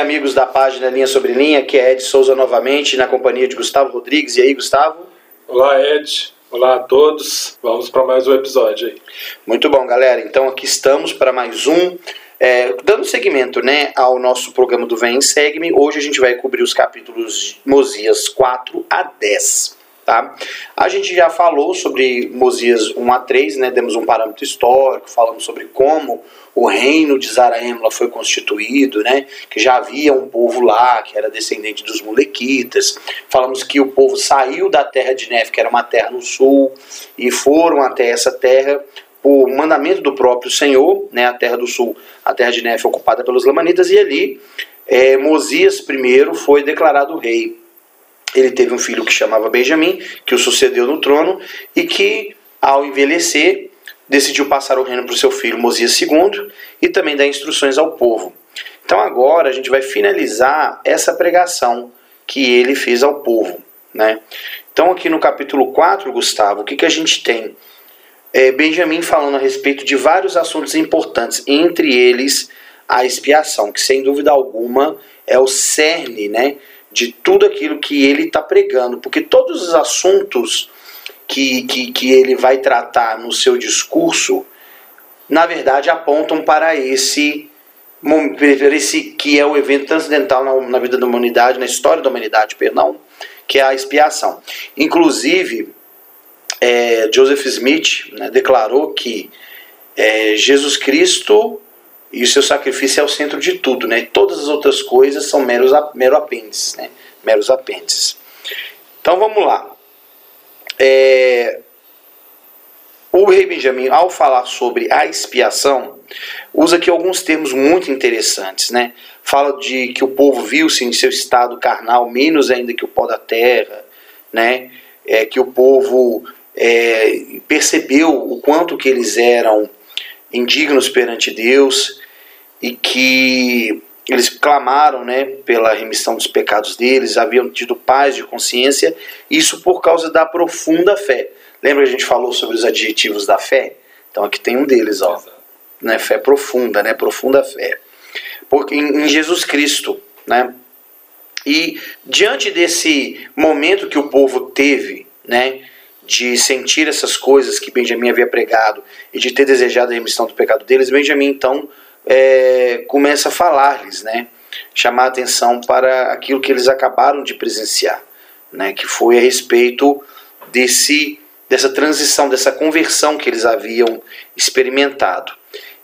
amigos da página Linha Sobre Linha, que é Ed Souza novamente, na companhia de Gustavo Rodrigues. E aí, Gustavo? Olá, Ed. Olá a todos. Vamos para mais um episódio aí. Muito bom, galera. Então aqui estamos para mais um. É, dando seguimento né, ao nosso programa do Vem Segue-me, hoje a gente vai cobrir os capítulos de Mosias 4 a 10. Tá? A gente já falou sobre Mosias 1 a 3, né? demos um parâmetro histórico, falamos sobre como o reino de Zaraemla foi constituído, né? que já havia um povo lá que era descendente dos molequitas. Falamos que o povo saiu da terra de Neve, que era uma terra no sul, e foram até essa terra por mandamento do próprio Senhor, né? a terra do sul, a terra de Neve ocupada pelos Lamanitas, e ali é, Mosias I foi declarado rei ele teve um filho que chamava Benjamim, que o sucedeu no trono e que, ao envelhecer, decidiu passar o reino para o seu filho Mosias II e também dar instruções ao povo. Então agora a gente vai finalizar essa pregação que ele fez ao povo. Né? Então aqui no capítulo 4, Gustavo, o que, que a gente tem? É falando a respeito de vários assuntos importantes, entre eles a expiação, que sem dúvida alguma é o cerne né, de tudo aquilo que ele está pregando, porque todos os assuntos que, que, que ele vai tratar no seu discurso, na verdade apontam para esse esse que é o evento transcendental na, na, vida da humanidade, na história da humanidade, perdão, que é a expiação. Inclusive, é, Joseph Smith né, declarou que é, Jesus Cristo e o seu sacrifício é o centro de tudo, né? Todas as outras coisas são meros, mero apêndices, né? Meros apêndices. Então vamos lá. É... O rei Benjamin, ao falar sobre a expiação, usa aqui alguns termos muito interessantes, né? Fala de que o povo viu-se em seu estado carnal menos ainda que o pó da terra, né? É, que o povo é, percebeu o quanto que eles eram indignos perante Deus e que eles clamaram né, pela remissão dos pecados deles, haviam tido paz de consciência, isso por causa da profunda fé. Lembra que a gente falou sobre os adjetivos da fé? Então aqui tem um deles, ó. Né, fé profunda, né, profunda fé. Porque em, em Jesus Cristo, né? E diante desse momento que o povo teve, né, de sentir essas coisas que Benjamim havia pregado e de ter desejado a remissão do pecado deles, Benjamim então é, começa a falar-lhes, né? chamar a atenção para aquilo que eles acabaram de presenciar, né? que foi a respeito desse, dessa transição, dessa conversão que eles haviam experimentado.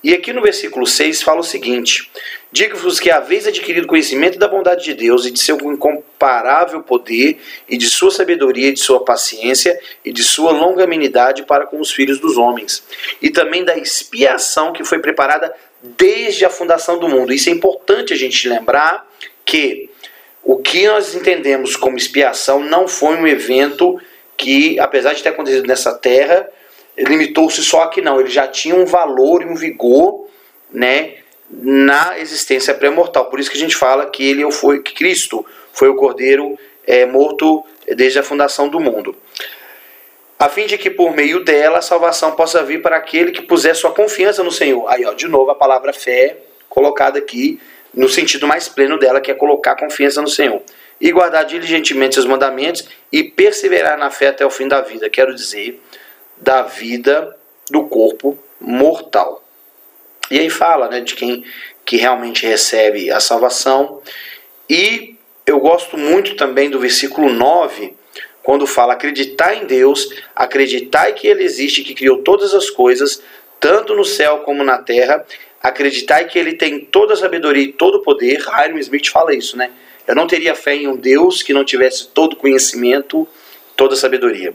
E aqui no versículo 6 fala o seguinte: Digo-vos que vez adquirido conhecimento da bondade de Deus e de seu incomparável poder, e de sua sabedoria, e de sua paciência, e de sua longanimidade para com os filhos dos homens, e também da expiação que foi preparada desde a fundação do mundo. Isso é importante a gente lembrar que o que nós entendemos como expiação não foi um evento que, apesar de ter acontecido nessa terra, limitou-se só aqui não. Ele já tinha um valor e um vigor, né, na existência pré-mortal. Por isso que a gente fala que ele foi que Cristo foi o Cordeiro é, morto desde a fundação do mundo a fim de que por meio dela a salvação possa vir para aquele que puser sua confiança no Senhor. Aí, ó, de novo a palavra fé colocada aqui no sentido mais pleno dela, que é colocar confiança no Senhor. E guardar diligentemente seus mandamentos e perseverar na fé até o fim da vida. Quero dizer, da vida do corpo mortal. E aí fala né, de quem que realmente recebe a salvação. E eu gosto muito também do versículo 9, quando fala acreditar em Deus, acreditar que Ele existe, que criou todas as coisas, tanto no céu como na terra, acreditar que Ele tem toda a sabedoria e todo o poder. Hiram Smith fala isso, né? Eu não teria fé em um Deus que não tivesse todo conhecimento, toda sabedoria.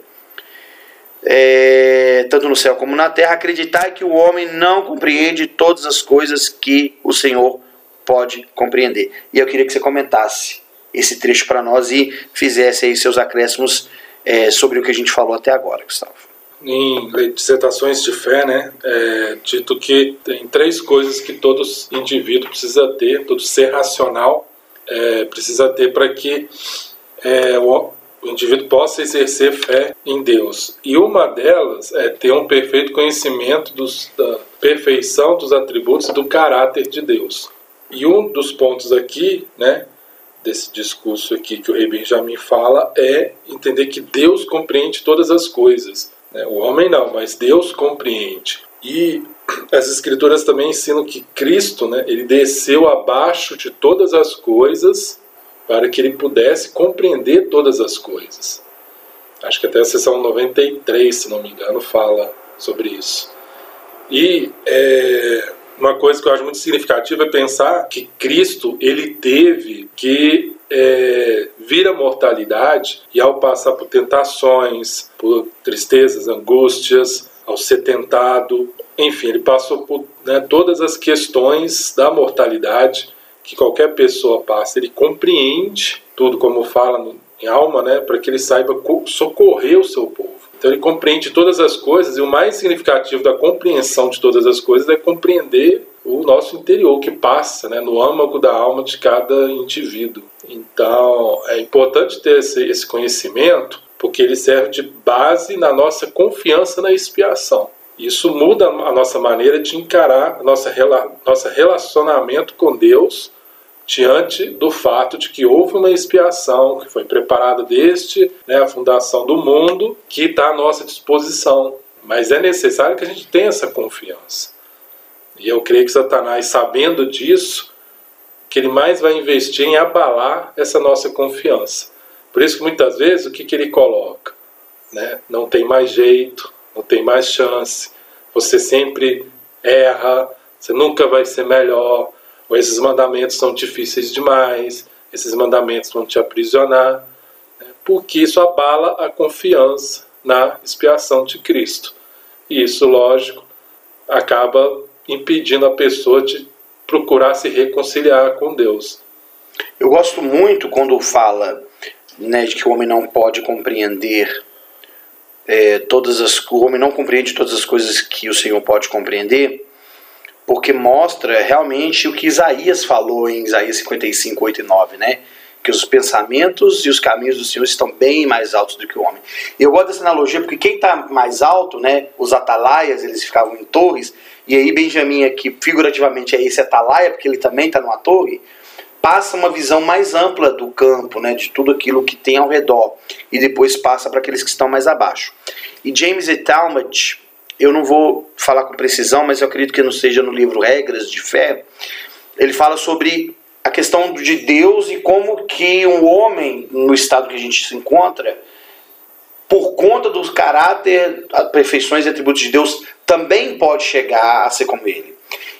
É, tanto no céu como na terra, acreditar que o homem não compreende todas as coisas que o Senhor pode compreender. E eu queria que você comentasse esse trecho para nós e fizesse aí seus acréscimos é, sobre o que a gente falou até agora, Gustavo. Em dissertações de fé, né, é dito que tem três coisas que todo indivíduo precisa ter, todo ser racional é, precisa ter para que é, o indivíduo possa exercer fé em Deus. E uma delas é ter um perfeito conhecimento dos, da perfeição dos atributos do caráter de Deus. E um dos pontos aqui, né, desse discurso aqui que o rei Benjamin fala é entender que Deus compreende todas as coisas. Né? O homem não, mas Deus compreende. E as escrituras também ensinam que Cristo, né, ele desceu abaixo de todas as coisas para que ele pudesse compreender todas as coisas. Acho que até a sessão 93, se não me engano, fala sobre isso. E é, uma coisa que eu acho muito significativa é pensar que Cristo ele teve que é, vir à mortalidade e ao passar por tentações, por tristezas, angústias, ao ser tentado, enfim, ele passou por né, todas as questões da mortalidade que qualquer pessoa passa. Ele compreende tudo, como fala em alma, né, para que ele saiba socorrer o seu povo. Então ele compreende todas as coisas e o mais significativo da compreensão de todas as coisas é compreender o nosso interior que passa né, no âmago da alma de cada indivíduo. Então é importante ter esse, esse conhecimento porque ele serve de base na nossa confiança na expiação. Isso muda a nossa maneira de encarar nosso nosso relacionamento com Deus diante do fato de que houve uma expiação que foi preparada desde né, a fundação do mundo, que está à nossa disposição. Mas é necessário que a gente tenha essa confiança. E eu creio que Satanás, sabendo disso, que ele mais vai investir em abalar essa nossa confiança. Por isso que muitas vezes o que, que ele coloca? Né? Não tem mais jeito, não tem mais chance, você sempre erra, você nunca vai ser melhor, ou esses mandamentos são difíceis demais, esses mandamentos vão te aprisionar, né? porque isso abala a confiança na expiação de Cristo. E isso, lógico, acaba impedindo a pessoa de procurar se reconciliar com Deus. Eu gosto muito quando fala né, de que o homem não pode compreender é, todas as o homem não compreende todas as coisas que o Senhor pode compreender porque mostra realmente o que Isaías falou em Isaías 55, 8 e 9, né? Que os pensamentos e os caminhos do Senhor estão bem mais altos do que o homem. Eu gosto dessa analogia porque quem está mais alto, né? Os atalaias, eles ficavam em torres, e aí Benjamim aqui, figurativamente, é esse atalaia, porque ele também está numa torre, passa uma visão mais ampla do campo, né? De tudo aquilo que tem ao redor, e depois passa para aqueles que estão mais abaixo. E James E. Talmage, eu não vou falar com precisão, mas eu acredito que não seja no livro Regras de Fé, ele fala sobre a questão de Deus e como que um homem, no estado que a gente se encontra, por conta do caráter, perfeições e atributos de Deus, também pode chegar a ser como ele.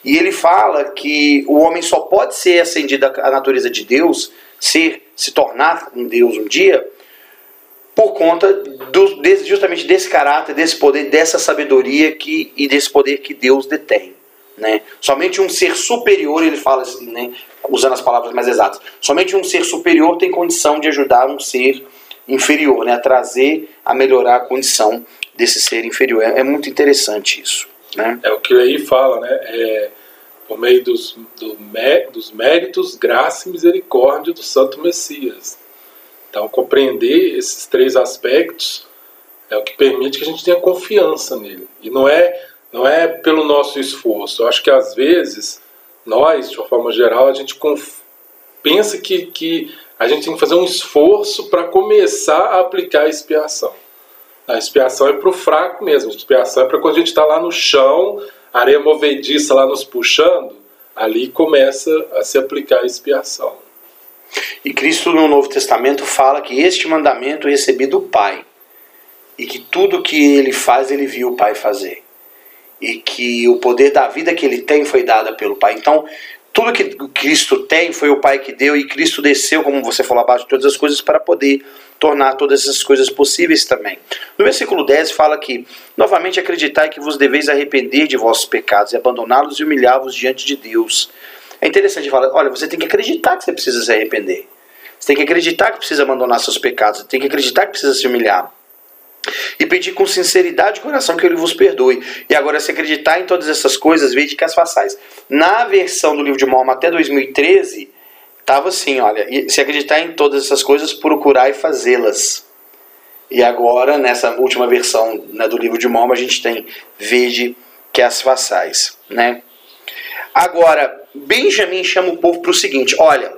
E ele fala que o homem só pode ser ascendido à natureza de Deus, ser, se tornar um Deus um dia, por conta do, desse, justamente desse caráter, desse poder, dessa sabedoria que, e desse poder que Deus detém. Né? Somente um ser superior, ele fala assim, né? usando as palavras mais exatas, somente um ser superior tem condição de ajudar um ser inferior, né? a trazer, a melhorar a condição desse ser inferior. É, é muito interessante isso. Né? É o que aí fala, né? É, por meio dos, do, dos méritos, graça e misericórdia do Santo Messias. Então, compreender esses três aspectos é o que permite que a gente tenha confiança nele. E não é, não é pelo nosso esforço. Eu acho que às vezes nós, de uma forma geral, a gente pensa que, que a gente tem que fazer um esforço para começar a aplicar a expiação. A expiação é para o fraco mesmo. A expiação é para quando a gente está lá no chão, areia movediça lá nos puxando, ali começa a se aplicar a expiação. E Cristo no Novo Testamento fala que este mandamento recebi do Pai e que tudo que ele faz ele viu o Pai fazer e que o poder da vida que ele tem foi dada pelo Pai. Então, tudo que Cristo tem foi o Pai que deu e Cristo desceu, como você falou abaixo de todas as coisas, para poder tornar todas essas coisas possíveis também. No versículo 10 fala que, novamente acreditai que vos deveis arrepender de vossos pecados e abandoná-los e humilhar-vos diante de Deus é interessante falar, olha, você tem que acreditar que você precisa se arrepender. Você tem que acreditar que precisa abandonar seus pecados. Você tem que acreditar que precisa se humilhar. E pedir com sinceridade de coração que ele vos perdoe. E agora, se acreditar em todas essas coisas, veja que as façais. Na versão do livro de Mormon até 2013, estava assim: olha, se acreditar em todas essas coisas, procurar e fazê-las. E agora, nessa última versão né, do livro de Mormon, a gente tem vede que as façais. Né? Agora, Benjamim chama o povo para o seguinte: olha,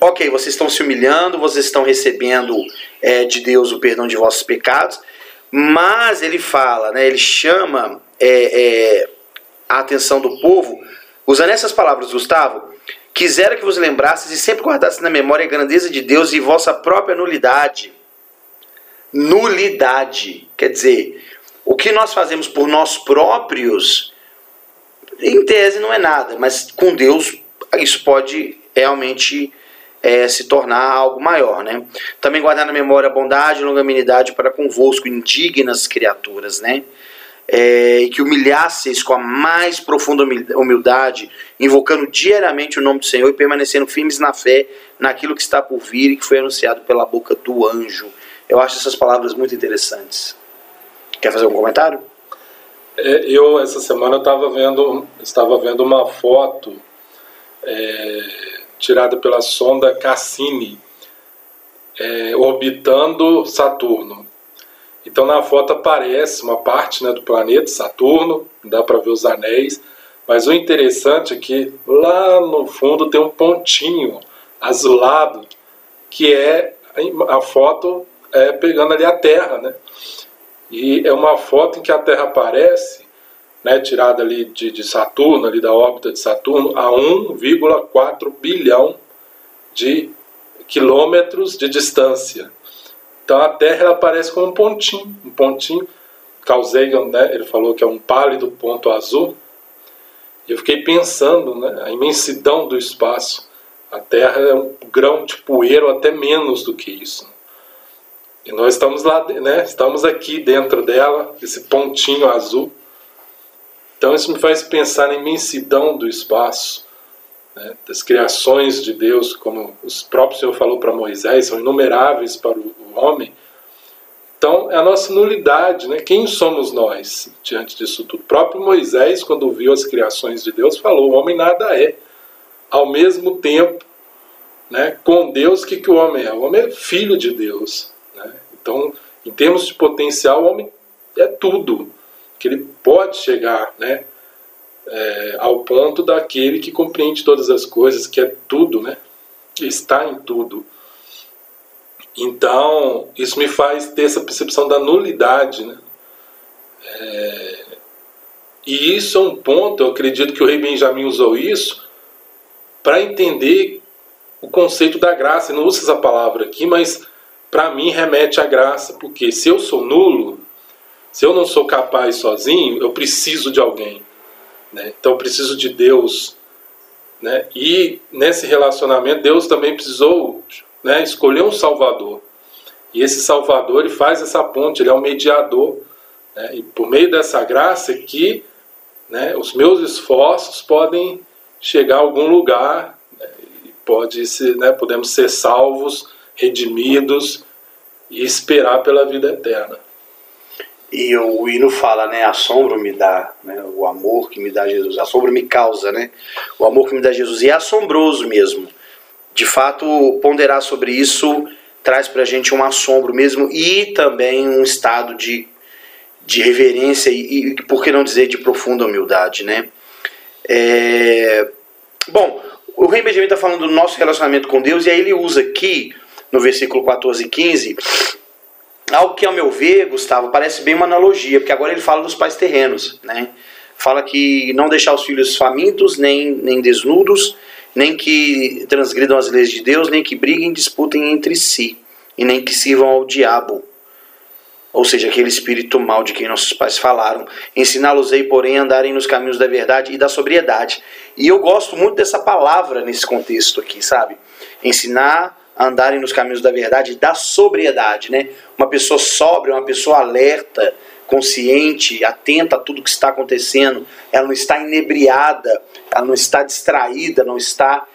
ok, vocês estão se humilhando, vocês estão recebendo é, de Deus o perdão de vossos pecados, mas ele fala, né, ele chama é, é, a atenção do povo, usando essas palavras, Gustavo, quisera que vos lembrasses e sempre guardasses na memória a grandeza de Deus e vossa própria nulidade. Nulidade, quer dizer, o que nós fazemos por nós próprios, em tese não é nada, mas com Deus isso pode realmente é, se tornar algo maior, né? Também guardar na memória a bondade e longanimidade para convosco, indignas criaturas, né? É, e que humilhasseis com a mais profunda humildade, invocando diariamente o nome do Senhor e permanecendo firmes na fé naquilo que está por vir e que foi anunciado pela boca do anjo. Eu acho essas palavras muito interessantes. Quer fazer um comentário? É, eu essa semana estava vendo estava vendo uma foto é, tirada pela sonda Cassini, é, orbitando Saturno. Então na foto aparece uma parte né, do planeta Saturno, dá para ver os anéis, mas o interessante é que lá no fundo tem um pontinho azulado que é a foto é, pegando ali a Terra, né? E é uma foto em que a Terra aparece né, tirada ali de, de Saturno, ali da órbita de Saturno, a 1,4 bilhão de quilômetros de distância. Então a Terra aparece como um pontinho, um pontinho. Carl Sagan, né, ele falou que é um pálido ponto azul. E eu fiquei pensando, né, a imensidão do espaço. A Terra é um grão de poeira, ou até menos do que isso. E nós estamos lá, né, estamos aqui dentro dela, esse pontinho azul. Então isso me faz pensar na imensidão do espaço, né, das criações de Deus, como o próprio Senhor falou para Moisés, são inumeráveis para o homem. Então é a nossa nulidade, né? Quem somos nós diante disso tudo? O próprio Moisés, quando viu as criações de Deus, falou: o homem nada é. Ao mesmo tempo, né, com Deus, o que, que o homem é? O homem é filho de Deus. Né? Então, em termos de potencial, o homem é tudo que ele pode chegar né, é, ao ponto daquele que compreende todas as coisas, que é tudo, né, está em tudo. Então, isso me faz ter essa percepção da nulidade. Né? É, e isso é um ponto, eu acredito que o rei Benjamin usou isso para entender o conceito da graça. Ele não usa essa palavra aqui, mas para mim remete à graça, porque se eu sou nulo, se eu não sou capaz sozinho, eu preciso de alguém. Né? Então preciso de Deus. Né? E nesse relacionamento, Deus também precisou né, escolher um Salvador. E esse Salvador ele faz essa ponte, ele é o um mediador. Né? E por meio dessa graça que né, os meus esforços podem chegar a algum lugar, né? pode ser, né, podemos ser salvos, redimidos e esperar pela vida eterna. E o hino fala, né? Assombro me dá, né? O amor que me dá Jesus. Assombro me causa, né? O amor que me dá Jesus. E é assombroso mesmo. De fato, ponderar sobre isso traz pra gente um assombro mesmo e também um estado de, de reverência e, e, por que não dizer, de profunda humildade, né? É... Bom, o Rei Benjamin está falando do nosso relacionamento com Deus e aí ele usa aqui, no versículo 14 e 15 Algo que, ao meu ver, Gustavo, parece bem uma analogia, porque agora ele fala dos pais terrenos, né? Fala que não deixar os filhos famintos, nem, nem desnudos, nem que transgridam as leis de Deus, nem que briguem disputem entre si, e nem que sirvam ao diabo. Ou seja, aquele espírito mal de quem nossos pais falaram. Ensiná-los-ei, porém, a andarem nos caminhos da verdade e da sobriedade. E eu gosto muito dessa palavra nesse contexto aqui, sabe? Ensinar andarem nos caminhos da verdade, da sobriedade, né? Uma pessoa sóbria, uma pessoa alerta, consciente, atenta a tudo que está acontecendo, ela não está inebriada, ela não está distraída, não está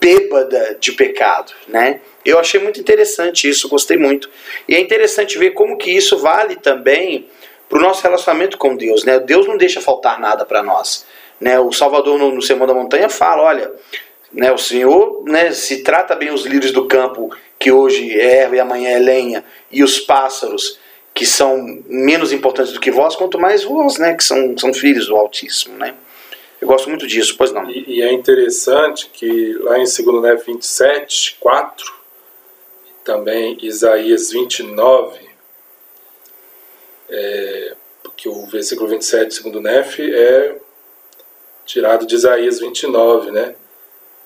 bêbada de pecado, né? Eu achei muito interessante isso, gostei muito. E é interessante ver como que isso vale também para o nosso relacionamento com Deus, né? Deus não deixa faltar nada para nós, né? O Salvador no, no Sermão da Montanha fala, olha, né, o Senhor né, se trata bem os lírios do campo, que hoje é erva e amanhã é lenha, e os pássaros, que são menos importantes do que vós, quanto mais vós, né, que são, são filhos do Altíssimo. Né? Eu gosto muito disso, pois não. E, e é interessante que lá em 2 Nef 27, 4, e também Isaías 29, é, porque o versículo 27, segundo Nef, é tirado de Isaías 29, né?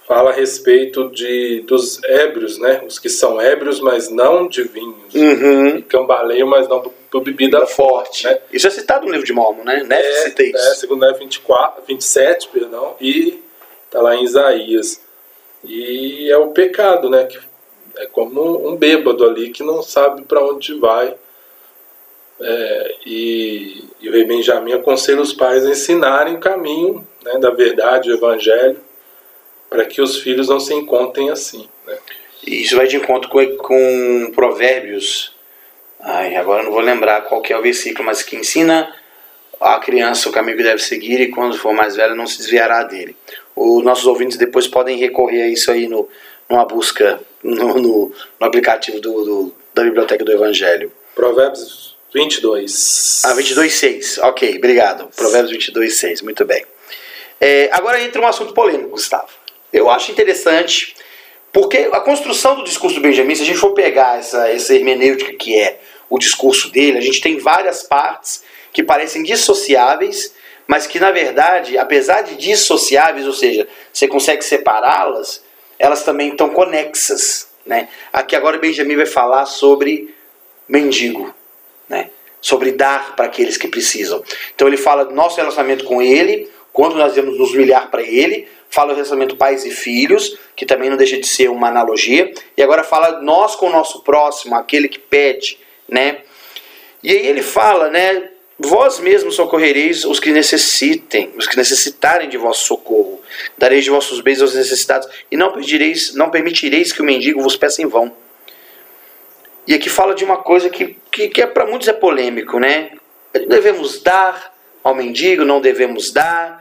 Fala a respeito de, dos ébrios, né? Os que são ébrios, mas não de vinhos. Uhum. E cambaleiam, mas não por bebida forte. Né? Isso é citado no livro de Mormon, né? Nef é, cita isso. É, segundo Nef 24, 27, perdão, e está lá em Isaías. E é o pecado, né? Que é como um bêbado ali que não sabe para onde vai. É, e, e, o rei Benjamim aconselha os pais a ensinarem o caminho né, da verdade, o evangelho, para que os filhos não se encontrem assim. Né? Isso vai de encontro com, com Provérbios Ai, agora não vou lembrar qual é o versículo, mas que ensina a criança o caminho que deve seguir e quando for mais velha não se desviará dele. Os nossos ouvintes depois podem recorrer a isso aí no, numa busca no, no, no aplicativo do, do, da Biblioteca do Evangelho. Provérbios 22. Ah, 22, 6. Ok, obrigado. Provérbios 22, 6. Muito bem. É, agora entra um assunto polêmico, Gustavo. Eu acho interessante, porque a construção do discurso do Benjamin, se a gente for pegar essa, essa hermenêutica que é o discurso dele, a gente tem várias partes que parecem dissociáveis, mas que na verdade, apesar de dissociáveis, ou seja, você consegue separá-las, elas também estão conexas. Né? Aqui agora Benjamin vai falar sobre mendigo, né? sobre dar para aqueles que precisam. Então ele fala do nosso relacionamento com ele, quando nós devemos nos humilhar para ele, fala do relacionamento pais e filhos, que também não deixa de ser uma analogia, e agora fala nós com o nosso próximo, aquele que pede, né? E aí ele fala, né? Vós mesmos socorrereis os que necessitem, os que necessitarem de vosso socorro. Dareis de vossos bens aos necessitados e não pedireis, não permitireis que o mendigo vos peça em vão. E aqui fala de uma coisa que, que, que é, para muitos é polêmico, né? Devemos dar ao mendigo, não devemos dar.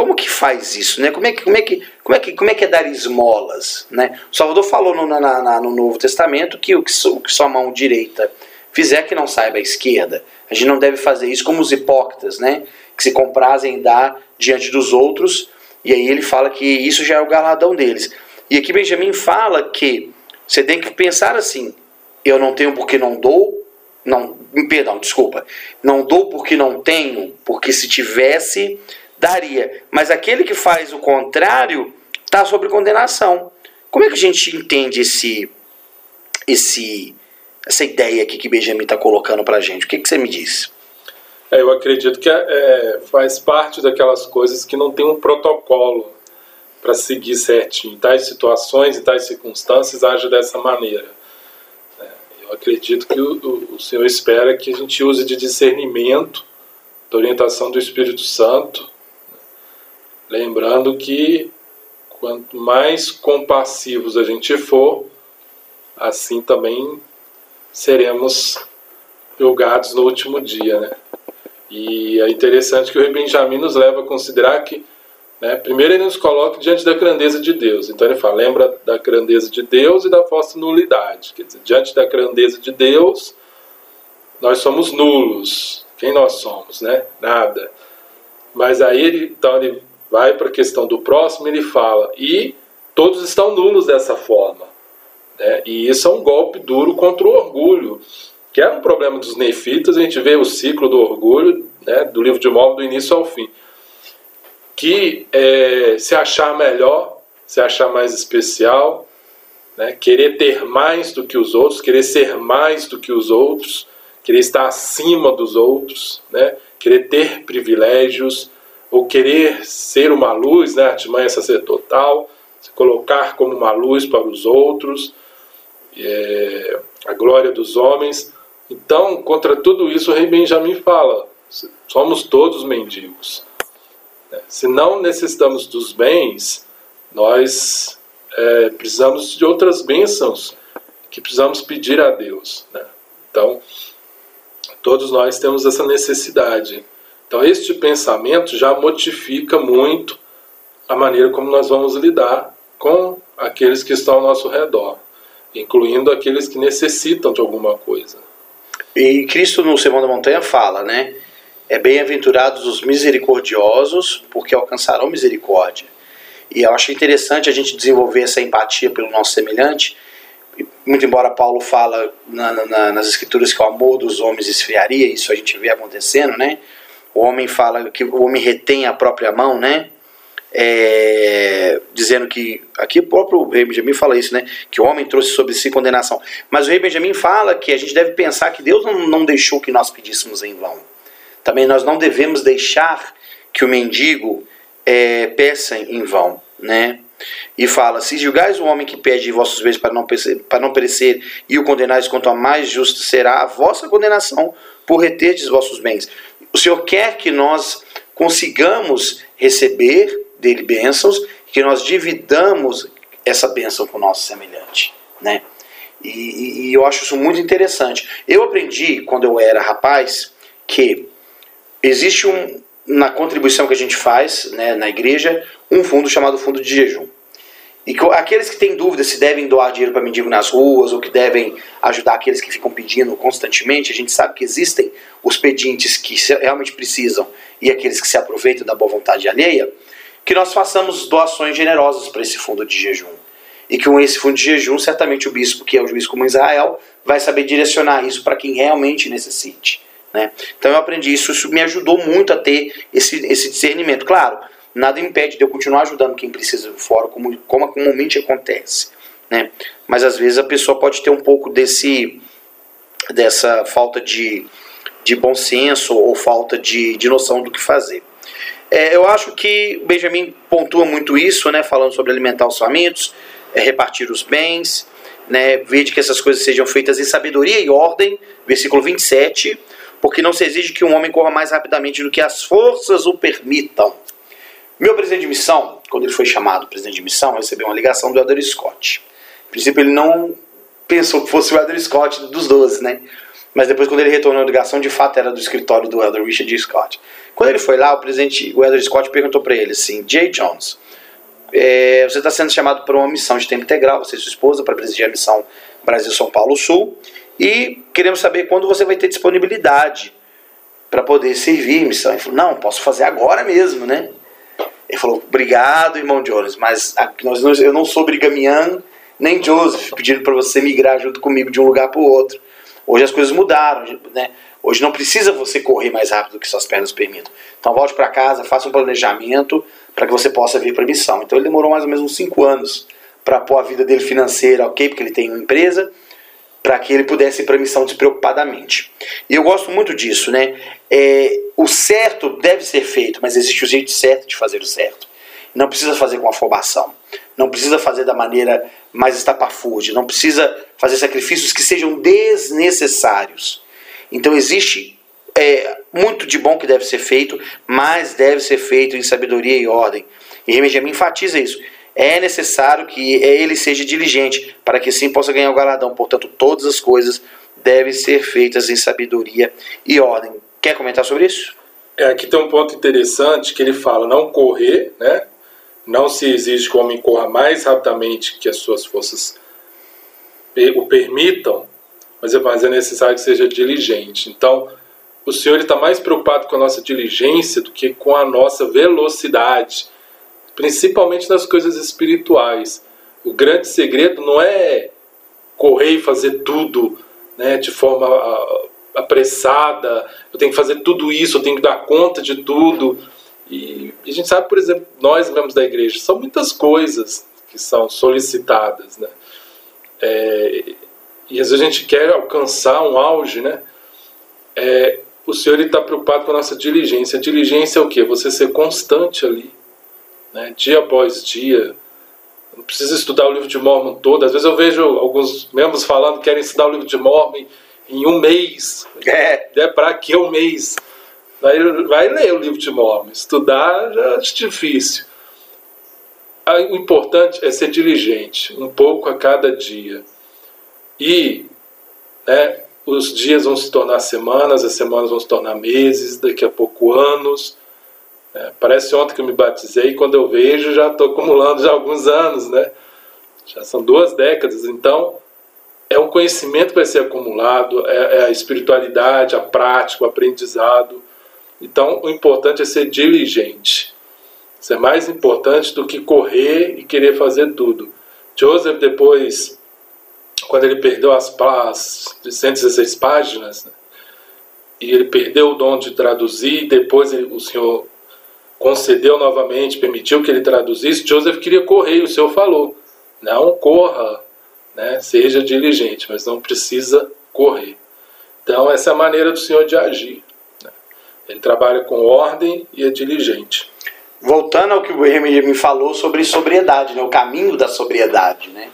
Como que faz isso, né? Como é que, como é que, como é que, como é, que é dar esmolas, né? O Salvador falou no, na, na, no Novo Testamento que o, que o que sua mão direita fizer que não saiba a esquerda. A gente não deve fazer isso como os hipócritas, né? Que se comprazem em dar diante dos outros. E aí ele fala que isso já é o galardão deles. E aqui Benjamin fala que você tem que pensar assim: eu não tenho porque não dou, não, perdão, desculpa, não dou porque não tenho, porque se tivesse daria. Mas aquele que faz o contrário está sobre condenação. Como é que a gente entende esse, esse, essa ideia aqui que Benjamin está colocando para a gente? O que, que você me diz? É, eu acredito que é, é, faz parte daquelas coisas que não tem um protocolo para seguir certinho. Em tais situações, em tais circunstâncias, age dessa maneira. É, eu acredito que o, o Senhor espera que a gente use de discernimento, da orientação do Espírito Santo, Lembrando que quanto mais compassivos a gente for, assim também seremos julgados no último dia, né? E é interessante que o Rei Benjamin nos leva a considerar que, né, primeiro ele nos coloca diante da grandeza de Deus. Então ele fala, lembra da grandeza de Deus e da vossa nulidade. Quer dizer, diante da grandeza de Deus, nós somos nulos. Quem nós somos, né? Nada. Mas aí ele, então ele vai para a questão do próximo, ele fala, e todos estão nulos dessa forma. Né? E isso é um golpe duro contra o orgulho, que era um problema dos nefitas, a gente vê o ciclo do orgulho, né, do livro de Mormon, do início ao fim. Que é, se achar melhor, se achar mais especial, né, querer ter mais do que os outros, querer ser mais do que os outros, querer estar acima dos outros, né, querer ter privilégios, ou querer ser uma luz, né, artimanha sacerdotal, se colocar como uma luz para os outros, é, a glória dos homens. Então, contra tudo isso, o rei Benjamin fala: somos todos mendigos. Né? Se não necessitamos dos bens, nós é, precisamos de outras bênçãos que precisamos pedir a Deus. Né? Então, todos nós temos essa necessidade. Então, este pensamento já modifica muito a maneira como nós vamos lidar com aqueles que estão ao nosso redor, incluindo aqueles que necessitam de alguma coisa. E Cristo no Sermão da Montanha fala, né? é bem-aventurados os misericordiosos, porque alcançarão misericórdia. E eu acho interessante a gente desenvolver essa empatia pelo nosso semelhante, muito embora Paulo fala na, na, nas escrituras que o amor dos homens esfriaria, isso a gente vê acontecendo, né? O homem fala que o homem retém a própria mão, né? É, dizendo que aqui o próprio rei Benjamin fala isso, né? Que o homem trouxe sobre si condenação. Mas o rei Benjamin fala que a gente deve pensar que Deus não, não deixou que nós pedíssemos em vão. Também nós não devemos deixar que o mendigo é, peça em vão, né? E fala: Se julgais o homem que pede vossos bens para não, perecer, para não perecer e o condenais quanto a mais justo será a vossa condenação por reterdes vossos bens. O Senhor quer que nós consigamos receber dele bênçãos, que nós dividamos essa bênção com o nosso semelhante, né? E, e, eu acho isso muito interessante. Eu aprendi quando eu era rapaz que existe um na contribuição que a gente faz né, na igreja um fundo chamado fundo de jejum. E que aqueles que têm dúvida se devem doar dinheiro para mendigo nas ruas ou que devem ajudar aqueles que ficam pedindo constantemente, a gente sabe que existem os pedintes que realmente precisam e aqueles que se aproveitam da boa vontade alheia que nós façamos doações generosas para esse fundo de jejum. E que com esse fundo de jejum, certamente o bispo, que é o juiz como Israel, vai saber direcionar isso para quem realmente necessite. Né? Então eu aprendi isso, isso me ajudou muito a ter esse, esse discernimento. Claro, nada impede de eu continuar ajudando quem precisa fora, como, como comumente acontece. Né? Mas às vezes a pessoa pode ter um pouco desse dessa falta de, de bom senso ou falta de, de noção do que fazer. É, eu acho que Benjamin pontua muito isso, né, falando sobre alimentar os famintos, é, repartir os bens, né, ver de que essas coisas sejam feitas em sabedoria e ordem, versículo 27, porque não se exige que um homem corra mais rapidamente do que as forças o permitam. Meu presidente de missão, quando ele foi chamado presidente de missão, recebeu uma ligação do Elder Scott. A princípio ele não pensou que fosse o Elder Scott dos 12, né? Mas depois, quando ele retornou a ligação, de fato era do escritório do Elder Richard Scott. Quando ele foi lá, o presidente, o Elder Scott perguntou para ele assim: Jay Jones, é, você está sendo chamado para uma missão de tempo integral, você e sua esposa, para presidir a missão Brasil-São Paulo-Sul, e queremos saber quando você vai ter disponibilidade para poder servir missão. Ele falou: Não, posso fazer agora mesmo, né? Ele falou: Obrigado, irmão Jones, mas nós, eu não sou brigamiano nem Joseph pedindo para você migrar junto comigo de um lugar para o outro. Hoje as coisas mudaram, né? Hoje não precisa você correr mais rápido do que suas pernas permitem. Então volte para casa, faça um planejamento para que você possa vir para a missão. Então ele demorou mais ou menos uns 5 anos para pôr a vida dele financeira ok, porque ele tem uma empresa, para que ele pudesse ir para a missão despreocupadamente. E eu gosto muito disso, né? É, o certo deve ser feito, mas existe o jeito certo de fazer o certo. Não precisa fazer com afobação. Não precisa fazer da maneira mais estapafúrdia. Não precisa fazer sacrifícios que sejam desnecessários. Então existe é, muito de bom que deve ser feito, mas deve ser feito em sabedoria e ordem. E Remediam enfatiza isso. É necessário que ele seja diligente para que sim possa ganhar o galadão. Portanto, todas as coisas devem ser feitas em sabedoria e ordem. Quer comentar sobre isso? É, aqui tem um ponto interessante que ele fala não correr, né? Não se exige que o homem corra mais rapidamente que as suas forças o permitam, mas é, é necessário que seja diligente. Então, o Senhor está mais preocupado com a nossa diligência do que com a nossa velocidade, principalmente nas coisas espirituais. O grande segredo não é correr e fazer tudo né, de forma apressada, eu tenho que fazer tudo isso, eu tenho que dar conta de tudo. E, a gente sabe, por exemplo, nós membros da igreja, são muitas coisas que são solicitadas, né? É, e às vezes a gente quer alcançar um auge, né? É, o Senhor está preocupado com a nossa diligência. A diligência é o quê? Você ser constante ali, né? dia após dia. Não precisa estudar o livro de Mormon todo. Às vezes eu vejo alguns membros falando que querem estudar o livro de Mormon em um mês. É, é para que um mês? Vai, vai ler o livro de Mormon. Estudar já é difícil. O importante é ser diligente, um pouco a cada dia. E né, os dias vão se tornar semanas, as semanas vão se tornar meses, daqui a pouco anos. É, parece ontem que eu me batizei, quando eu vejo já estou acumulando já alguns anos, né? Já são duas décadas. Então, é um conhecimento que vai ser acumulado, é, é a espiritualidade, a prática, o aprendizado Então, o importante é ser diligente. Isso é mais importante do que correr e querer fazer tudo. Joseph, depois, quando ele perdeu as, as 116 páginas, né, e ele perdeu o dom de traduzir, depois ele, o Senhor concedeu novamente, permitiu que ele traduzisse, Joseph queria correr e o Senhor falou: não corra, né, seja diligente, mas não precisa correr. Então, essa é a maneira do Senhor de agir. Né? Ele trabalha com ordem e é diligente. Voltando ao que o Remy me falou sobre sobriedade, né, o caminho da sobriedade. Né?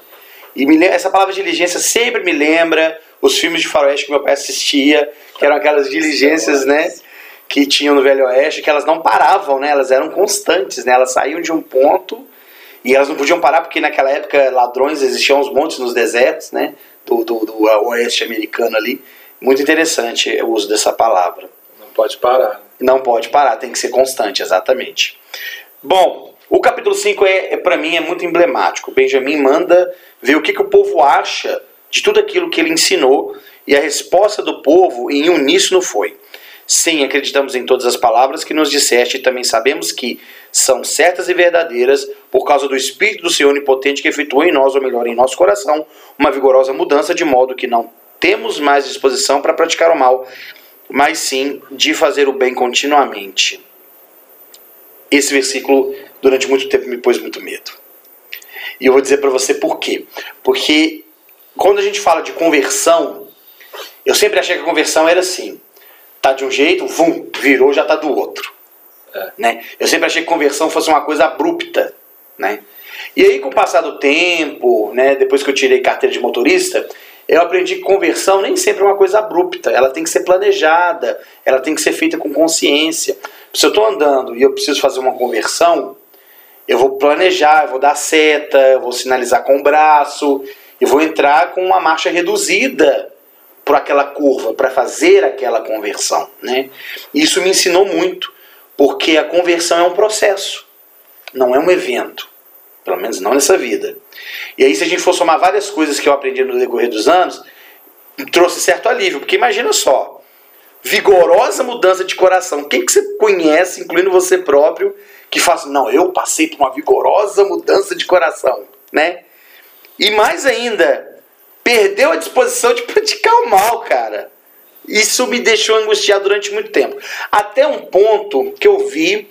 E me, essa palavra diligência sempre me lembra os filmes de faroeste que meu pai assistia, que eram aquelas diligências, né? Que tinham no Velho Oeste, que elas não paravam, né? Elas eram constantes, né? Elas saíam de um ponto e elas não podiam parar porque naquela época ladrões existiam uns montes nos desertos, né? Do, do, do oeste americano ali. Muito interessante o uso dessa palavra. Não pode parar. Não pode parar, tem que ser constante, exatamente. Bom, o capítulo 5 é, é para mim é muito emblemático. Benjamin manda ver o que, que o povo acha de tudo aquilo que ele ensinou e a resposta do povo em uníssono foi: Sim, acreditamos em todas as palavras que nos disseste e também sabemos que são certas e verdadeiras por causa do Espírito do Senhor Onipotente que efetuou em nós, ou melhor, em nosso coração, uma vigorosa mudança, de modo que não temos mais disposição para praticar o mal, mas sim de fazer o bem continuamente. Esse versículo, durante muito tempo, me pôs muito medo. E eu vou dizer para você por quê. Porque quando a gente fala de conversão, eu sempre achei que a conversão era assim tá de um jeito, vum, virou, já tá do outro. É. Né? Eu sempre achei que conversão fosse uma coisa abrupta. Né? E aí, com o passar do tempo, né, depois que eu tirei carteira de motorista, eu aprendi que conversão nem sempre é uma coisa abrupta. Ela tem que ser planejada, ela tem que ser feita com consciência. Se eu estou andando e eu preciso fazer uma conversão, eu vou planejar, eu vou dar seta, eu vou sinalizar com o braço, e vou entrar com uma marcha reduzida por aquela curva, para fazer aquela conversão. Né? Isso me ensinou muito, porque a conversão é um processo, não é um evento. Pelo menos não nessa vida. E aí, se a gente for somar várias coisas que eu aprendi no decorrer dos anos, trouxe certo alívio. Porque imagina só, vigorosa mudança de coração. Quem que você conhece, incluindo você próprio, que faz, não, eu passei por uma vigorosa mudança de coração, né? E mais ainda, perdeu a disposição de praticar o mal, cara. Isso me deixou angustiado durante muito tempo. Até um ponto que eu vi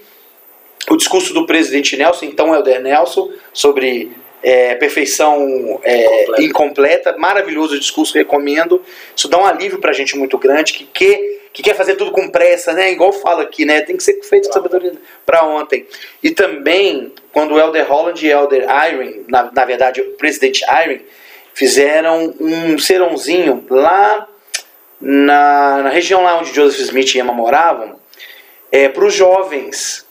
o discurso do presidente Nelson, então Helder Nelson, sobre é, perfeição é, incompleta. Maravilhoso o discurso, recomendo. Isso dá um alívio pra gente muito grande, que, que, que quer fazer tudo com pressa, né? Igual fala aqui, né? Tem que ser feito com sabedoria para ontem. E também, quando o Elder Holland e Elder Iron, na, na verdade, o presidente Iron, fizeram um serãozinho lá na, na região lá onde Joseph Smith e Emma moravam, é, para os jovens.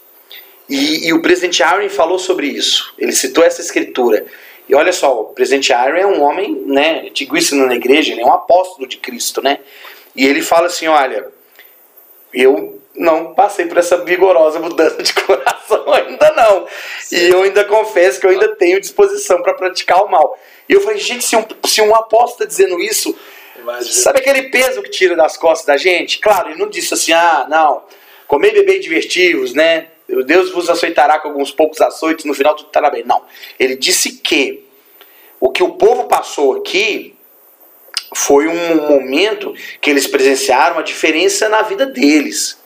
E, e, o presidente Aaron falou sobre isso. Ele citou essa escritura. E olha só, o presidente Aaron é um homem, né, antiguíssimo na igreja, ele é um apóstolo de Cristo, né? E ele fala assim, olha, eu não passei por essa vigorosa mudança de coração ainda não. E eu ainda confesso que eu ainda tenho disposição para praticar o mal. E eu falei, gente, se um, se um apóstolo está dizendo isso, Imagina. sabe aquele peso que tira das costas da gente? Claro, ele não disse assim, ah, não, comer, beber e divertir-vos, né? Deus vos aceitará com alguns poucos açoites, no final tudo estará bem. Não. Ele disse que o que o povo passou aqui foi um momento que eles presenciaram a diferença na vida deles.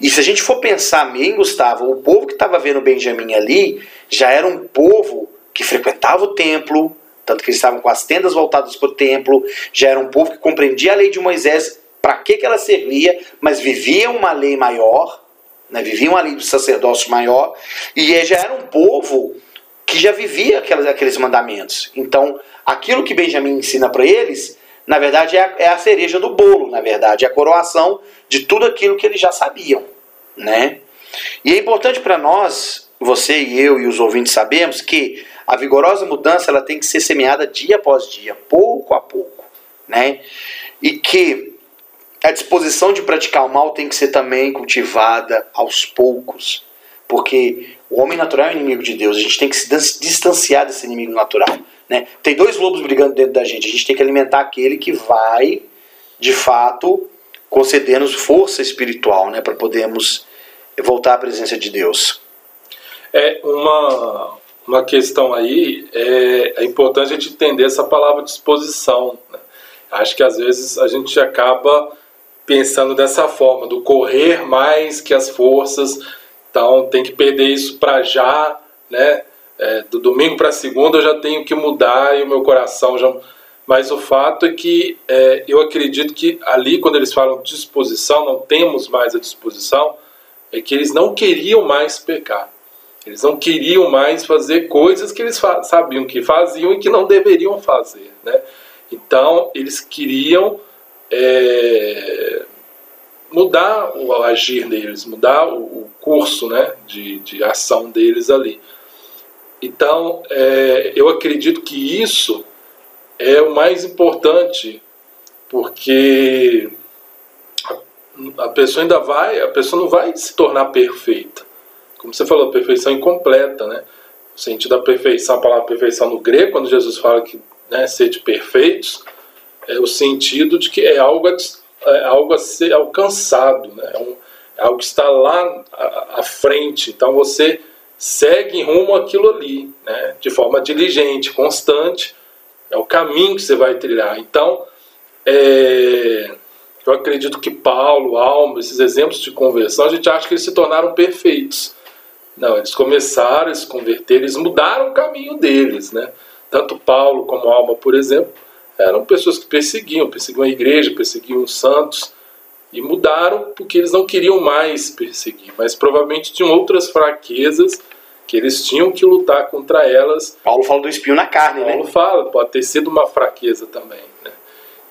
E se a gente for pensar bem, Gustavo, o povo que estava vendo Benjamim ali já era um povo que frequentava o templo, tanto que eles estavam com as tendas voltadas para o templo, já era um povo que compreendia a lei de Moisés, para que, que ela servia, mas vivia uma lei maior, né, vivia uma lei do sacerdócio maior, e já era um povo que já vivia aqueles, aqueles mandamentos. Então, aquilo que Benjamim ensina para eles, na verdade, é a, é a, cereja do bolo, na verdade, é a coroação de tudo aquilo que eles já sabiam. Né? E é importante para nós, você e eu e os ouvintes sabemos que a vigorosa mudança ela tem que ser semeada dia após dia, pouco a pouco, né? E que a disposição de praticar o mal tem que ser também cultivada aos poucos, porque o homem natural é inimigo de Deus. A gente tem que se distanciar desse inimigo natural, né? Tem dois lobos brigando dentro da gente. A gente tem que alimentar aquele que vai, de fato, conceder-nos força espiritual, né, para podermos voltar à presença de Deus. É uma, uma questão aí, é, é importante a gente entender essa palavra disposição. Né? Acho que às vezes a gente acaba pensando dessa forma, do correr mais que as forças, então tem que perder isso para já, né? É, do domingo para segunda eu já tenho que mudar e o meu coração já. Mas o fato é que é, eu acredito que ali, quando eles falam disposição, não temos mais a disposição, é que eles não queriam mais pecar. Eles não queriam mais fazer coisas que eles sabiam que faziam e que não deveriam fazer. Né? Então, eles queriam é, mudar o agir deles, mudar o, curso né, de, de ação deles ali. Então, é, eu acredito que isso é o mais importante, porque a, a pessoa ainda vai, a pessoa não vai se tornar perfeita. Como você falou, perfeição incompleta, né? O sentido da perfeição, a palavra perfeição no grego, quando Jesus fala que né, ser de perfeitos, é o sentido de que é algo a, é algo a ser alcançado, né? é, um, é algo que está lá à, frente. Então você segue rumo aquilo ali, né? de forma diligente, constante. É o caminho que você vai trilhar. Então, é, eu acredito que Paulo, Alma, esses exemplos de conversão, a gente acha que eles se tornaram perfeitos. Não, eles começaram a se converter, eles mudaram o caminho deles. Né? Tanto Paulo como Alma, por exemplo, eram pessoas que perseguiam, perseguiam a igreja, perseguiam os santos e mudaram porque eles não queriam mais perseguir, mas provavelmente tinham outras fraquezas que eles tinham que lutar contra elas. Paulo fala do espinho na carne, Paulo né? Paulo fala, pode ter sido uma fraqueza também. Né?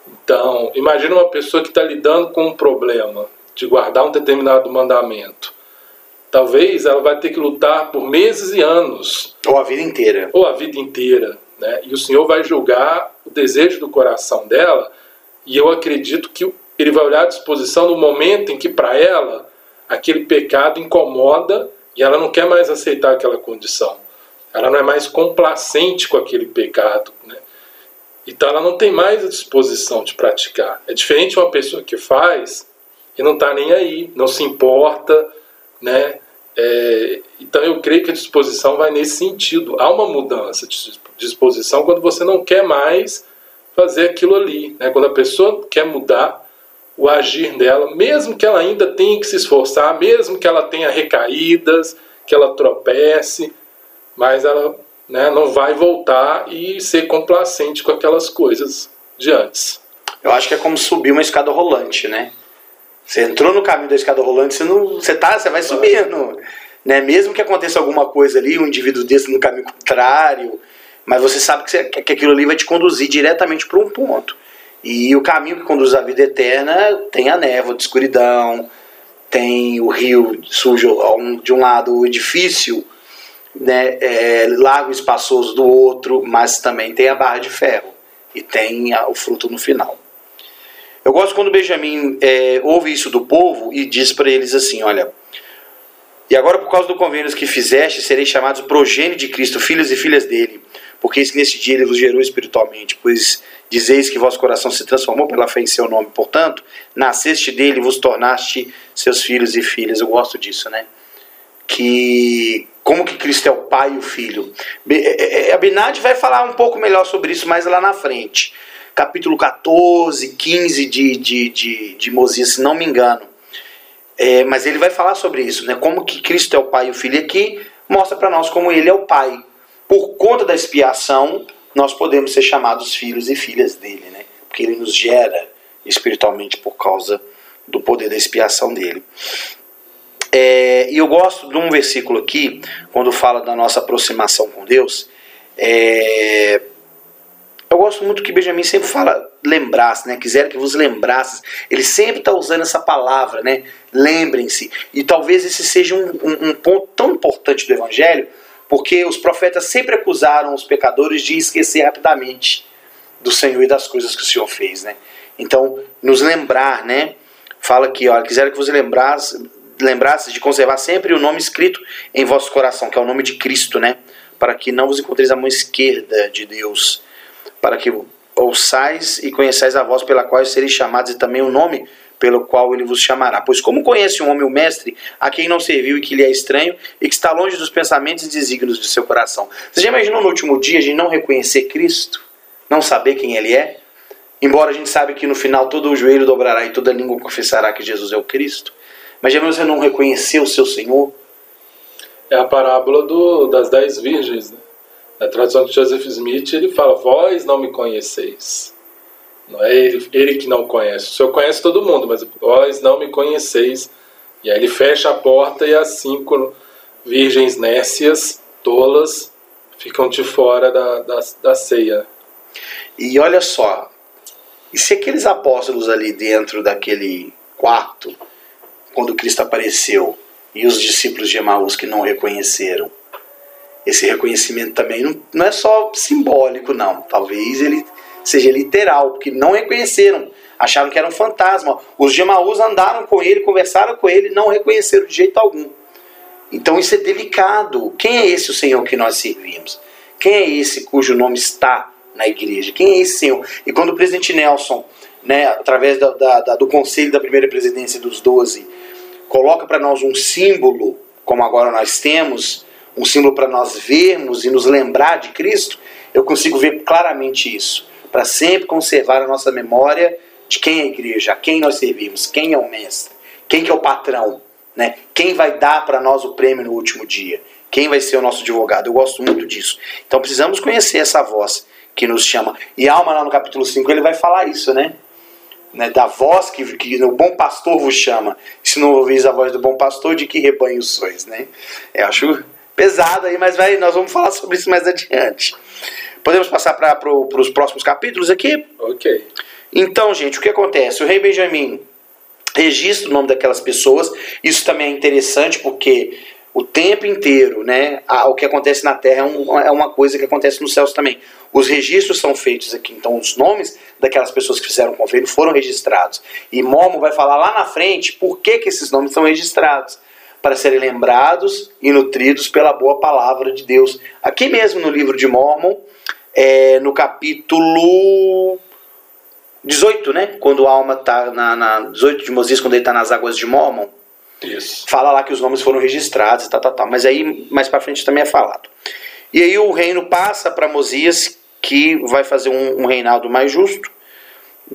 Então, imagina uma pessoa que está lidando com um problema de guardar um determinado mandamento. Talvez ela vai ter que lutar por meses e anos. Ou a vida inteira. Ou a vida inteira. Né? E o Senhor vai julgar o desejo do coração dela, e eu acredito que ele vai olhar a disposição no momento em que para ela aquele pecado incomoda e ela não quer mais aceitar aquela condição. Ela não é mais complacente com aquele pecado, né? Então ela não tem mais a disposição de praticar. É diferente uma pessoa que faz e não está nem aí, não se importa, né? É, então eu creio que a disposição vai nesse sentido. Há uma mudança de disposição quando você não quer mais fazer aquilo ali. Né? Quando a pessoa quer mudar o agir dela, mesmo que ela ainda tenha que se esforçar, mesmo que ela tenha recaídas, que ela tropece, mas ela né, não vai voltar e ser complacente com aquelas coisas de antes. Eu acho que é como subir uma escada rolante, né? Você entrou no caminho da escada rolante, você não, você tá, você vai subindo, né? Mesmo que aconteça alguma coisa ali, um indivíduo desse no caminho contrário, mas você sabe que, você, que aquilo ali vai te conduzir diretamente para um ponto. E o caminho que conduz à vida eterna tem a névoa de escuridão, tem o rio sujo de um lado, o edifício, né, é, largo espaçoso do outro, mas também tem a barra de ferro e tem a, o fruto no final. Eu gosto quando Benjamin é, ouve isso do povo e diz para eles assim: Olha, e agora por causa do convênio que fizeste, sereis chamados progênio de Cristo, filhos e filhas dele, porque isso que nesse dia ele vos gerou espiritualmente, pois dizeis que vosso coração se transformou pela fé em seu nome, portanto, nasceste dele e vos tornaste seus filhos e filhas. Eu gosto disso, né? Que como que Cristo é o Pai e o Filho. É, é, é, Abinadi vai falar um pouco melhor sobre isso mais lá na frente capítulo 14, 15 de, de, de, de Mosias, se não me engano. É, mas ele vai falar sobre isso, né? Como que Cristo é o Pai e o Filho aqui mostra para nós como ele é o Pai. Por conta da expiação, nós podemos ser chamados filhos e filhas dele, né? Porque ele nos gera espiritualmente por causa do poder da expiação dele. É, e eu gosto de um versículo aqui, quando fala da nossa aproximação com Deus. É, eu gosto muito que Benjamin sempre fala lembrasse, né? Quiser que vos lembrasse. Ele sempre está usando essa palavra, né? Lembrem-se. E talvez esse seja um, um, um, ponto tão importante do Evangelho, porque os profetas sempre acusaram os pecadores de esquecer rapidamente do Senhor e das coisas que o Senhor fez, né? Então, nos lembrar, né? Fala aqui, ó, quiser que vos lembrasse, lembrasse de conservar sempre o nome escrito em vosso coração, que é o nome de Cristo, né? Para que não vos encontreis a mão esquerda de Deus para que ouçais e conheçais a voz pela qual sereis chamados, e também o nome pelo qual ele vos chamará. Pois como conhece um homem o mestre, a quem não serviu e que lhe é estranho, e que está longe dos pensamentos e desígnios de seu coração. Você já imaginou no último dia a gente não reconhecer Cristo? Não saber quem ele é? Embora a gente sabe que no final todo o joelho dobrará e toda língua confessará que Jesus é o Cristo. Mas já você não reconhecer o seu Senhor? É a parábola do, das dez virgens. Né? Na tradução de Joseph Smith, ele fala: Vós não me conheceis. Não é ele, ele que não conhece. O Senhor conhece todo mundo, mas vós não me conheceis. E aí ele fecha a porta e as cinco virgens nécias, tolas, ficam de fora da, da, da ceia. E olha só, e se aqueles apóstolos ali dentro daquele quarto, quando Cristo apareceu, e os discípulos de Emaús que não reconheceram, esse reconhecimento também não, não é só simbólico, não. Talvez ele seja literal, porque não reconheceram, acharam que era um fantasma. Os de Emaús andaram com ele, conversaram com ele, não reconheceram de jeito algum. Então isso é delicado. Quem é esse o Senhor que nós servimos? Quem é esse cujo nome está na igreja. Quem é esse senhor? E quando o presidente Nelson, né, através da, da, do conselho da primeira presidência dos doze, coloca para nós um símbolo, como agora nós temos, um símbolo para nós vermos e nos lembrar de Cristo, eu consigo ver claramente isso. Para sempre conservar a nossa memória de quem é a igreja, a quem nós servimos, quem é o mestre, quem que é o patrão, né? quem vai dar para nós o prêmio no último dia, quem vai ser o nosso advogado. Eu gosto muito disso. Então precisamos conhecer essa voz que nos chama. E Alma, lá no capítulo 5, ele vai falar isso, né? né? Da voz que, que o bom pastor vos chama. Se não ouvis a voz do bom pastor, de que rebanho sois, né? Eu acho pesado aí, mas vai, nós vamos falar sobre isso mais adiante. Podemos passar para pro, os próximos capítulos aqui? Ok. Então, gente, o que acontece? O rei Benjamim registra o nome daquelas pessoas. Isso também é interessante porque o tempo inteiro, né? O que acontece na Terra é, é, uma coisa que acontece nos céus também. Os registros são feitos aqui, então os nomes daquelas pessoas que fizeram o convênio foram registrados. E Momo vai falar lá na frente por que, que esses nomes são registrados. Para serem lembrados e nutridos pela boa palavra de Deus. Aqui mesmo no livro de Mormon, é, no capítulo 18, né? Quando a alma está na, na 18 de Moisés, quando ele está nas águas de Mormon isso. Fala lá que os nomes foram registrados, tá, tá, tá. Mas aí mais para frente também é falado. E aí o reino passa para Mosias, que vai fazer um, um, reinado mais justo,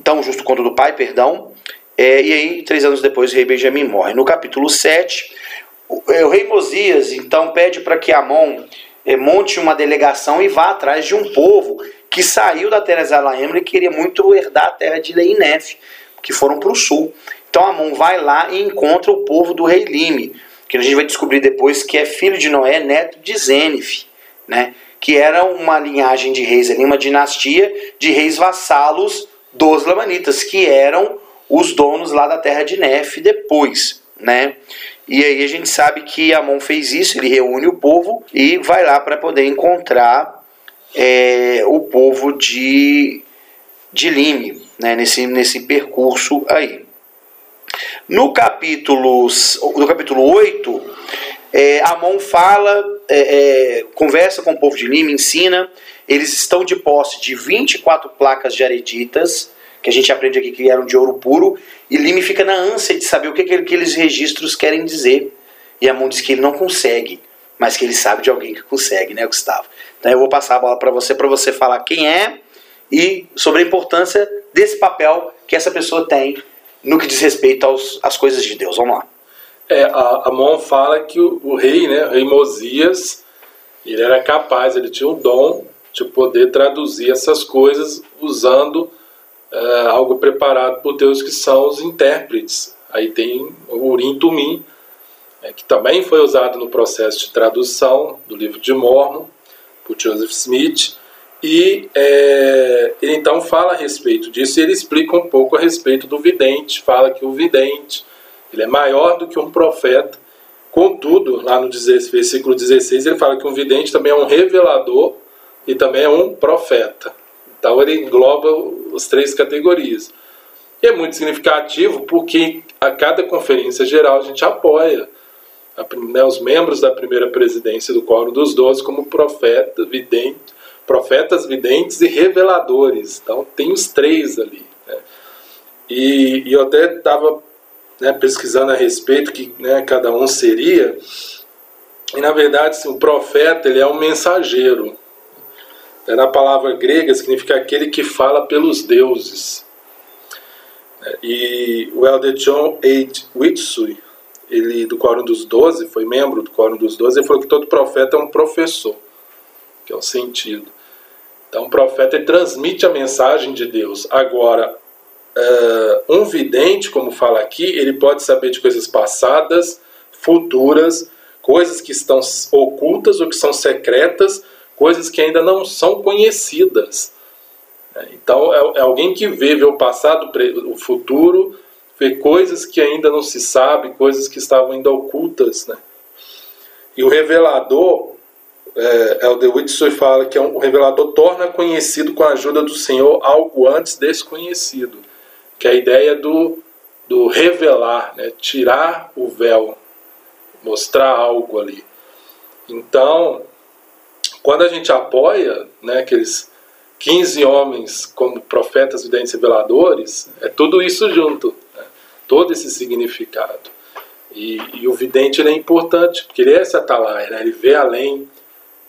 tão justo quanto do pai, perdão. É, e aí, três anos depois, o rei Benjamim morre. No capítulo 7, o, é, o rei Mosias então pede para que Amon é, monte uma delegação e vá atrás de um povo que saiu da terra de Zalaem e queria muito herdar a terra de Inef, que foram para o sul. Então Amon vai lá e encontra o povo do rei Lime, que a gente vai descobrir depois que é filho de Noé, neto de Zénif, né? que era uma linhagem de reis ali, uma dinastia de reis vassalos dos Lamanitas, que eram os donos lá da terra de Nef depois, né? E aí a gente sabe que Amon fez isso, ele reúne o povo e vai lá para poder encontrar é, o povo de, de Lime, né? nesse, nesse percurso aí. No capítulo, no capítulo 8, é, Amon fala, é, é, conversa com o povo de Lima, ensina. Eles estão de posse de 24 placas de areditas, que a gente aprende aqui que eram de ouro puro, e Lime fica na ânsia de saber o que, que aqueles registros querem dizer. E Amon diz que ele não consegue, mas que ele sabe de alguém que consegue, né, Gustavo? Então eu vou passar a bola para você, para você falar quem é e sobre a importância desse papel que essa pessoa tem no que diz respeito aos, às coisas de Deus. Vamos lá. É, a Amon fala que o, o, rei, né, o rei Mosias, ele era capaz, ele tinha o dom de poder traduzir essas coisas usando é, algo preparado por Deus, que são os intérpretes. Aí tem o Urim Tumim, é, que também foi usado no processo de tradução do livro de Mormon, por Joseph Smith, e é, ele então fala a respeito disso e ele explica um pouco a respeito do vidente. Fala que o vidente ele é maior do que um profeta. Contudo, lá no versículo 16, ele fala que um vidente também é um revelador e também é um profeta. Então ele engloba as três categorias. E é muito significativo porque a cada conferência geral a gente apoia a, né, os membros da primeira presidência do Quórum dos Doze como profeta, vidente profetas, videntes e reveladores. Então tem os três ali. Né? E, e eu até estava né, pesquisando a respeito que né, cada um seria. E na verdade, assim, o profeta ele é um mensageiro. É, na palavra grega significa aquele que fala pelos deuses. E o elder John H. Witsui, ele do Quórum dos Doze, foi membro do Quórum dos Doze, ele falou que todo profeta é um professor, que é o sentido. Então, o profeta transmite a mensagem de Deus. Agora, uh, um vidente, como fala aqui, ele pode saber de coisas passadas, futuras, coisas que estão ocultas ou que são secretas, coisas que ainda não são conhecidas. Então, é, é alguém que vê, vê o passado, o futuro, vê coisas que ainda não se sabe, coisas que estavam ainda ocultas. Né? E o revelador, é, Elder Whitson fala que é um, o revelador torna conhecido com a ajuda do Senhor algo antes desconhecido, que é a ideia do, do revelar, né? tirar o véu, mostrar algo ali. Então, quando a gente apoia né, aqueles 15 homens como profetas, videntes reveladores, é tudo isso junto, né? todo esse significado. E, e, o vidente é importante, porque ele é essa atalaia, né? ele vê além,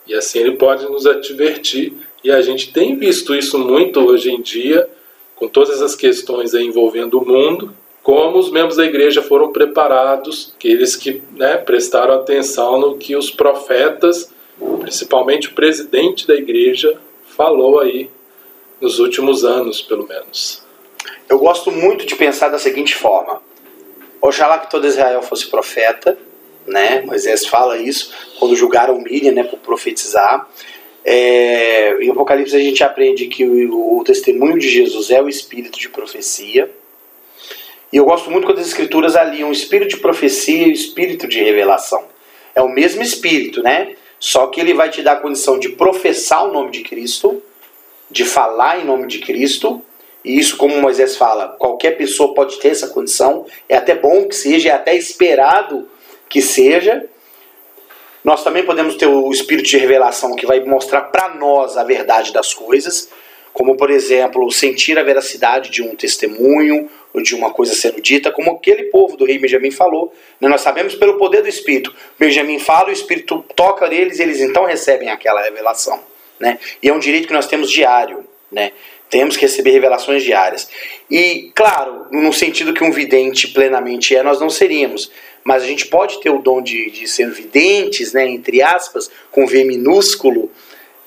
e assim ele pode nos advertir. E a gente tem visto isso muito hoje em dia, com todas as questões envolvendo o mundo, como os membros da igreja foram preparados, aqueles que né, prestaram atenção no que os profetas, principalmente o presidente da igreja, falou aí nos últimos anos, pelo menos. Eu gosto muito de pensar da seguinte forma: Oxalá que todo Israel fosse profeta, né? Moisés fala isso quando julgaram Miriam, né, por profetizar. É, em Apocalipse a gente aprende que o, o, testemunho de Jesus é o espírito de profecia. E eu gosto muito quando as escrituras aliam o espírito de profecia e o espírito de revelação. É o mesmo espírito, né? Só que ele vai te dar a condição de professar o nome de Cristo, de falar em nome de Cristo, e isso, como Moisés fala, qualquer pessoa pode ter essa condição, é até bom que seja, é até esperado que seja. Nós também podemos ter o espírito de revelação que vai mostrar para nós a verdade das coisas, como por exemplo, sentir a veracidade de um testemunho ou de uma coisa sendo dita, como aquele povo do rei Benjamim falou. Né? Nós sabemos pelo poder do Espírito. Benjamim fala, o Espírito toca neles e eles então recebem aquela revelação. Né? E é um direito que nós temos diário. Né? Temos que receber revelações diárias. E, claro, no sentido que um vidente plenamente é, nós não seríamos. Mas a gente pode ter o dom de, de ser videntes, né, entre aspas, com V minúsculo,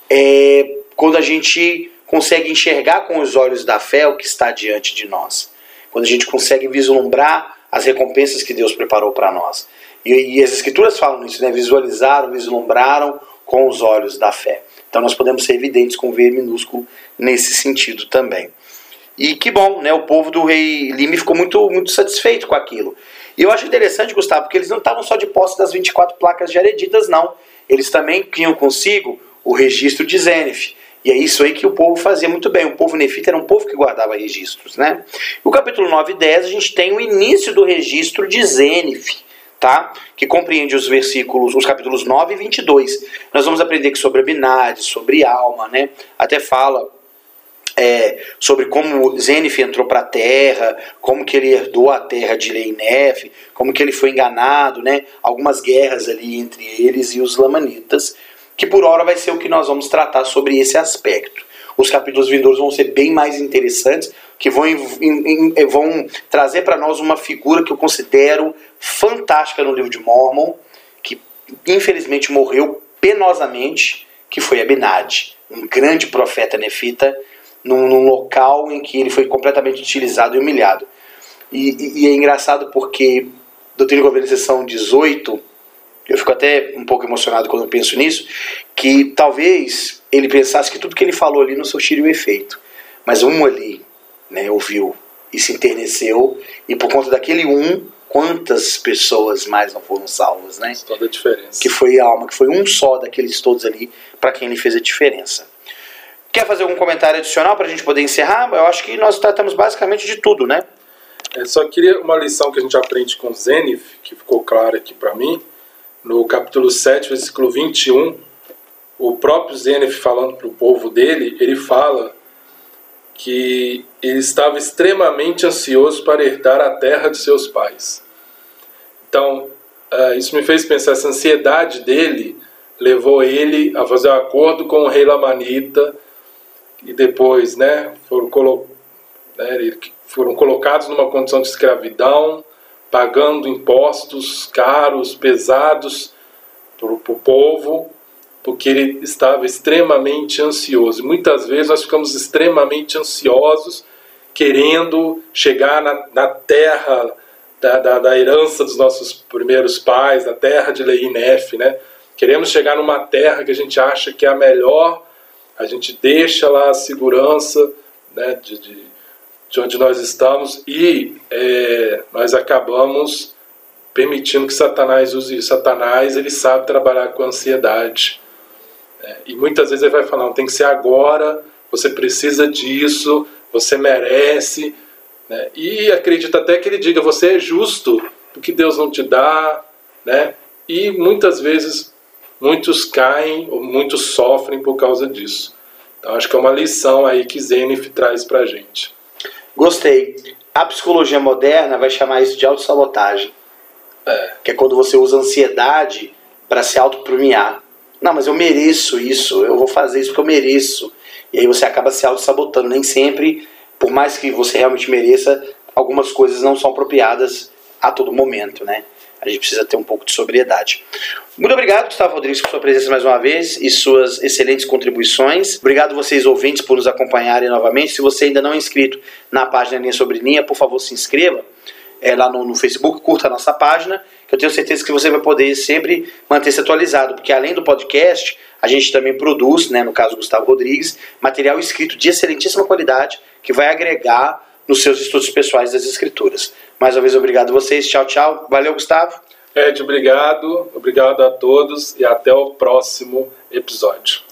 é, quando a gente consegue enxergar com os olhos da fé o que está diante de nós. Quando a gente consegue vislumbrar as recompensas que Deus preparou para nós. E, e, as escrituras falam isso, né? Visualizaram, vislumbraram com os olhos da fé. Então nós podemos ser evidentes com V minúsculo nesse sentido também. E que bom, né? O povo do rei Lime ficou muito, muito satisfeito com aquilo. E eu acho interessante, Gustavo, porque eles não estavam só de posse das 24 placas de hereditas, não. Eles também tinham consigo o registro de Zenith. E é isso aí que o povo fazia muito bem. O povo nefita era um povo que guardava registros, né? No capítulo 9 e 10 a gente tem o início do registro de Zenith tá? que compreende os versículos, os capítulos 9 e 22. Nós vamos aprender sobre Abinade, sobre alma, né? até fala é, sobre como Zenif entrou para a terra, como que ele herdou a terra de Leinef, como que ele foi enganado, né? algumas guerras ali entre eles e os lamanitas, que por hora vai ser o que nós vamos tratar sobre esse aspecto. Os capítulos vindouros vão ser bem mais interessantes, que vão, vão trazer para nós uma figura que eu considero fantástica no livro de Mormon, que infelizmente morreu penosamente, que foi Abinad, um grande profeta nefita, num, num, local em que ele foi completamente utilizado e humilhado. E, e, e é engraçado porque Doutrina e Governo, sessão 18, eu fico até um pouco emocionado quando penso nisso, que talvez ele pensasse que tudo que ele falou ali não surtiria o efeito. Mas um ali né, ouviu e se enterneceu, e por conta daquele um, quantas pessoas mais não foram salvas, né? Toda a diferença. Que foi a alma, que foi um só daqueles todos ali, para quem ele fez a diferença. Quer fazer algum comentário adicional para a gente poder encerrar? Eu acho que nós tratamos basicamente de tudo, né? Eu só queria uma lição que a gente aprende com Zenith, que ficou clara aqui para mim, no capítulo 7, versículo 21, o próprio Zenith falando para o povo dele, ele fala que ele estava extremamente ansioso para herdar a terra de seus pais. Então, uh, isso me fez pensar, essa ansiedade dele levou ele a fazer um acordo com o rei Lamanita e depois né, foram, colo né, foram colocados numa condição de escravidão, pagando impostos caros, pesados para o povo, porque ele estava extremamente ansioso. Muitas vezes nós ficamos extremamente ansiosos, querendo chegar na, na terra da, da, da, herança dos nossos primeiros pais, da terra de Lei Nef, né? Queremos chegar numa terra que a gente acha que é a melhor, a gente deixa lá a segurança né, de, de, de onde nós estamos e é, nós acabamos permitindo que Satanás use isso. Satanás ele sabe trabalhar com ansiedade. É, e muitas vezes ele vai falar, não, tem que ser agora, você precisa disso, você merece. Né? E acredita até que ele diga, você é justo, porque Deus não te dá. Né? E muitas vezes muitos caem, ou muitos sofrem por causa disso. Então acho que é uma lição aí que Zenith traz pra gente. Gostei. A psicologia moderna vai chamar isso de autossabotagem. É. Que é quando você usa ansiedade para se autopremiar. Não, mas eu mereço isso, eu vou fazer isso porque eu mereço. E aí você acaba se auto-sabotando. Nem sempre, por mais que você realmente mereça, algumas coisas não são apropriadas a todo momento, né? A gente precisa ter um pouco de sobriedade. Muito obrigado, Gustavo Rodrigues, por sua presença mais uma vez e suas excelentes contribuições. Obrigado vocês ouvintes por nos acompanharem novamente. Se você ainda não é inscrito na página Linha Sobre Linha, por favor, se inscreva é, lá no, no, Facebook, curta a nossa página, que eu tenho certeza que você vai poder sempre manter-se atualizado, porque além do podcast, a gente também produz, né, no caso Gustavo Rodrigues, material escrito de excelentíssima qualidade que vai agregar nos seus estudos pessoais das escrituras. Mais uma vez, obrigado a vocês. Tchau, tchau. Valeu, Gustavo. Ed, obrigado. Obrigado a todos e até o próximo episódio.